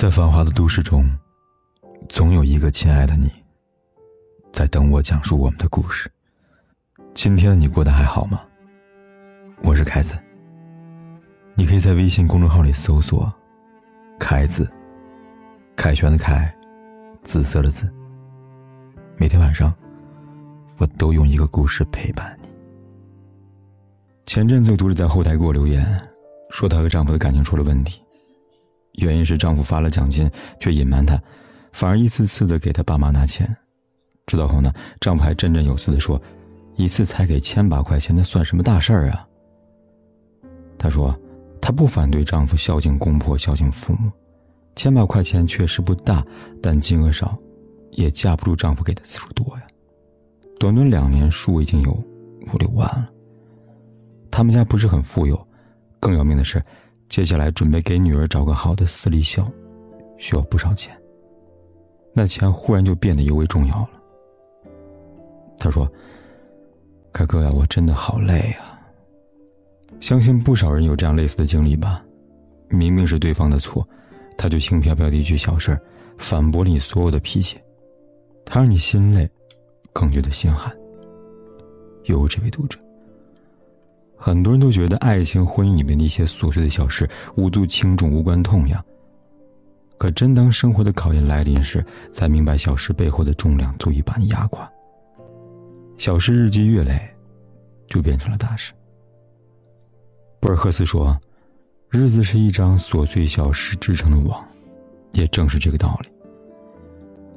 在繁华的都市中，总有一个亲爱的你，在等我讲述我们的故事。今天的你过得还好吗？我是凯子。你可以在微信公众号里搜索“凯子”，凯旋的凯，紫色的紫。每天晚上，我都用一个故事陪伴你。前阵子有读者在后台给我留言，说她和丈夫的感情出了问题。原因是丈夫发了奖金，却隐瞒她，反而一次次的给她爸妈拿钱。知道后呢，丈夫还振振有词的说：“一次才给千把块钱，那算什么大事儿啊？”她说：“她不反对丈夫孝敬公婆、孝敬父母，千把块钱确实不大，但金额少，也架不住丈夫给的次数多呀。短短两年，数已经有五六万了。他们家不是很富有，更要命的是。”接下来准备给女儿找个好的私立校，需要不少钱。那钱忽然就变得尤为重要了。他说：“凯哥呀，我真的好累啊。”相信不少人有这样类似的经历吧？明明是对方的错，他就轻飘飘的一句小事反驳了你所有的脾气，他让你心累，更觉得心寒。有这位读者。很多人都觉得爱情、婚姻里面的一些琐碎的小事无足轻重、无关痛痒。可真当生活的考验来临时，才明白小事背后的重量足以把你压垮。小事日积月累，就变成了大事。博尔赫斯说：“日子是一张琐碎小事织成的网。”也正是这个道理。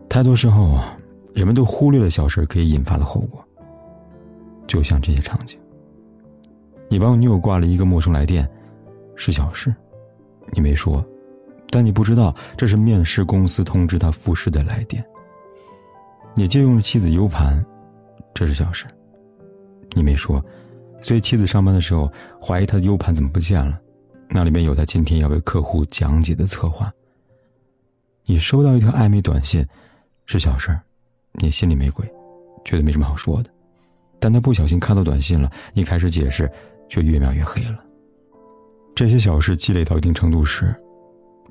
太多时候，人们都忽略了小事可以引发的后果。就像这些场景。你帮女友挂了一个陌生来电，是小事，你没说，但你不知道这是面试公司通知他复试的来电。你借用了妻子 U 盘，这是小事，你没说，所以妻子上班的时候怀疑他的 U 盘怎么不见了，那里面有他今天要为客户讲解的策划。你收到一条暧昧短信，是小事，你心里没鬼，觉得没什么好说的，但他不小心看到短信了，你开始解释。却越描越黑了。这些小事积累到一定程度时，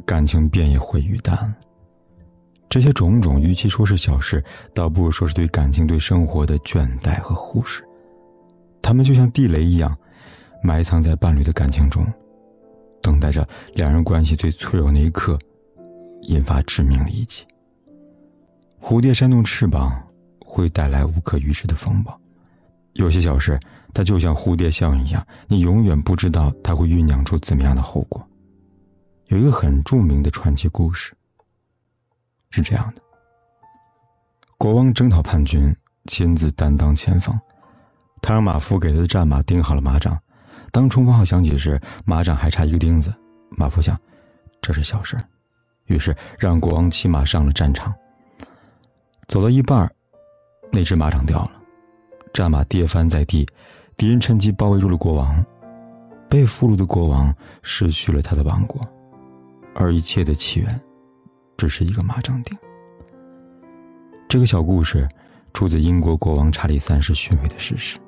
感情便也会雨淡。这些种种，与其说是小事，倒不如说是对感情、对生活的倦怠和忽视。他们就像地雷一样，埋藏在伴侣的感情中，等待着两人关系最脆弱那一刻，引发致命的一击。蝴蝶扇动翅膀，会带来无可预知的风暴。有些小事。它就像蝴蝶效应一样，你永远不知道它会酝酿出怎么样的后果。有一个很著名的传奇故事，是这样的：国王征讨叛军，亲自担当前锋，他让马夫给他的战马钉好了马掌。当冲锋号响起时，马掌还差一个钉子。马夫想，这是小事，于是让国王骑马上了战场。走到一半，那只马掌掉了，战马跌翻在地。敌人趁机包围住了国王，被俘虏的国王失去了他的王国，而一切的起源，只是一个马掌钉。这个小故事出自英国国王查理三世逊位的事实。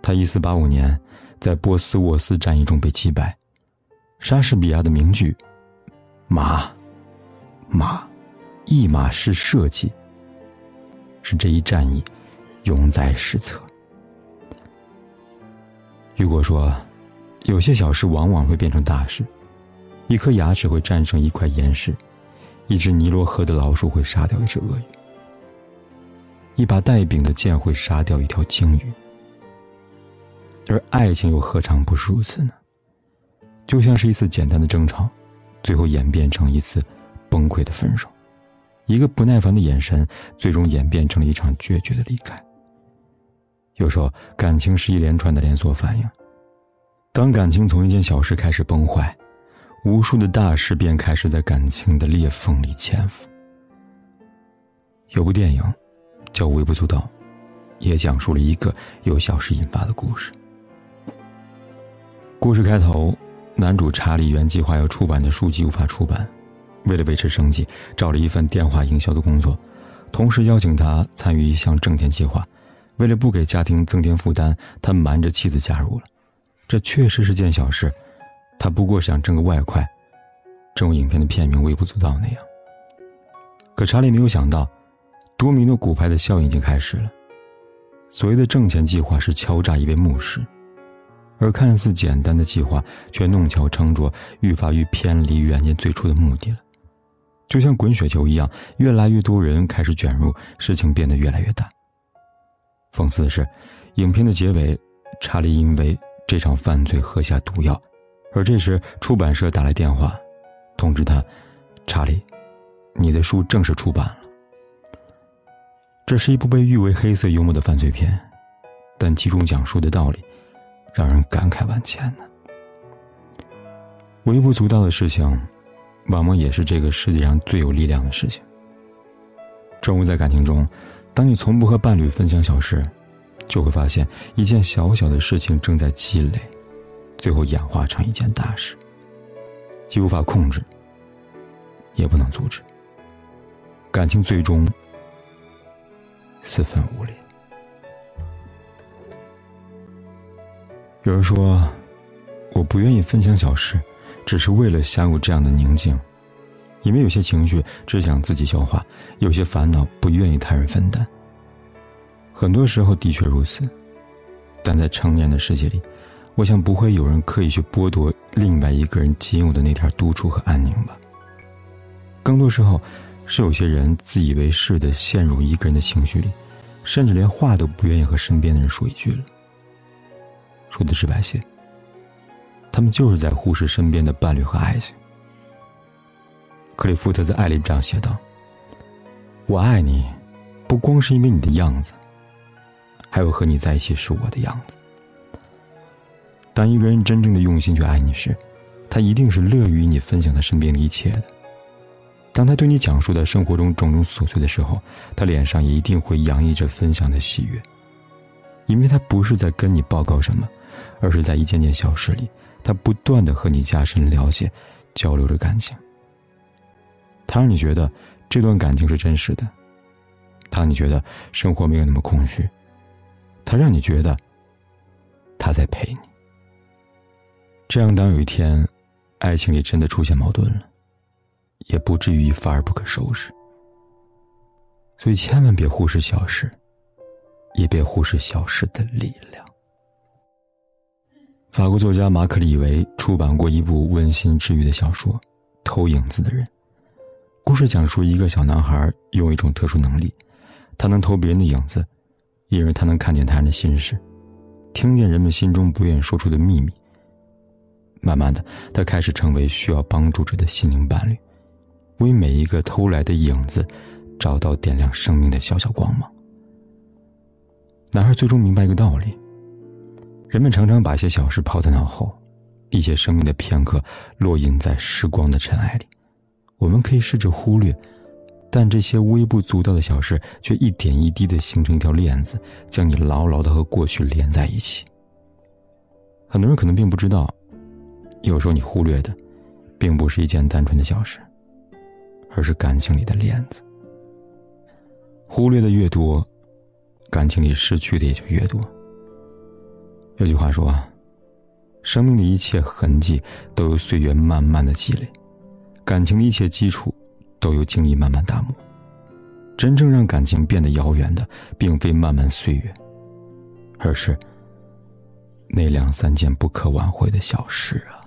他一四八五年在波斯沃斯战役中被击败，莎士比亚的名句“马，马，一马是设计”，是这一战役永载史册。雨果说：“有些小事往往会变成大事，一颗牙齿会战胜一块岩石，一只尼罗河的老鼠会杀掉一只鳄鱼，一把带柄的剑会杀掉一条鲸鱼。而爱情又何尝不是如此呢？就像是一次简单的争吵，最后演变成一次崩溃的分手；一个不耐烦的眼神，最终演变成了一场决绝的离开。”有时候，感情是一连串的连锁反应。当感情从一件小事开始崩坏，无数的大事便开始在感情的裂缝里潜伏。有部电影叫《微不足道》，也讲述了一个由小事引发的故事。故事开头，男主查理原计划要出版的书籍无法出版，为了维持生计，找了一份电话营销的工作，同时邀请他参与一项挣钱计划。为了不给家庭增添负担，他瞒着妻子加入了。这确实是件小事，他不过想挣个外快。正如影片的片名微不足道那样。可查理没有想到，多米诺骨牌的效应已经开始了。所谓的挣钱计划是敲诈一位牧师，而看似简单的计划却弄巧成拙，愈发愈偏离原先最初的目的了。就像滚雪球一样，越来越多人开始卷入，事情变得越来越大。讽刺的是，影片的结尾，查理因为这场犯罪喝下毒药，而这时出版社打来电话，通知他：“查理，你的书正式出版了。”这是一部被誉为黑色幽默的犯罪片，但其中讲述的道理，让人感慨万千呢。微不足道的事情，往往也是这个世界上最有力量的事情。正如在感情中，当你从不和伴侣分享小事，就会发现一件小小的事情正在积累，最后演化成一件大事，既无法控制，也不能阻止。感情最终。四分五裂。有人说，我不愿意分享小事，只是为了享有这样的宁静，因为有些情绪只想自己消化，有些烦恼不愿意他人分担。很多时候的确如此，但在成年的世界里，我想不会有人刻意去剥夺另外一个人仅有的那点独处和安宁吧。更多时候。是有些人自以为是的陷入一个人的情绪里，甚至连话都不愿意和身边的人说一句了。说的直白些，他们就是在忽视身边的伴侣和爱情。克里夫特在《爱》里这样写道：“我爱你，不光是因为你的样子，还有和你在一起是我的样子。当一个人真正的用心去爱你时，他一定是乐于你分享他身边的一切的。”当他对你讲述的生活中种种琐碎的时候，他脸上也一定会洋溢着分享的喜悦，因为他不是在跟你报告什么，而是在一件件小事里，他不断的和你加深了解，交流着感情。他让你觉得这段感情是真实的，他让你觉得生活没有那么空虚，他让你觉得他在陪你。这样，当有一天，爱情里真的出现矛盾了。也不至于一发而不可收拾，所以千万别忽视小事，也别忽视小事的力量。法国作家马克·李维出版过一部温馨治愈的小说《偷影子的人》，故事讲述一个小男孩用一种特殊能力，他能偷别人的影子，因为他能看见他人的心事，听见人们心中不愿说出的秘密。慢慢的，他开始成为需要帮助者的心灵伴侣。为每一个偷来的影子，找到点亮生命的小小光芒。男孩最终明白一个道理：人们常常把一些小事抛在脑后，一些生命的片刻落印在时光的尘埃里。我们可以试着忽略，但这些微不足道的小事，却一点一滴的形成一条链子，将你牢牢的和过去连在一起。很多人可能并不知道，有时候你忽略的，并不是一件单纯的小事。而是感情里的链子，忽略的越多，感情里失去的也就越多。有句话说啊，生命的一切痕迹都由岁月慢慢的积累，感情的一切基础都由经历慢慢打磨。真正让感情变得遥远的，并非漫漫岁月，而是那两三件不可挽回的小事啊。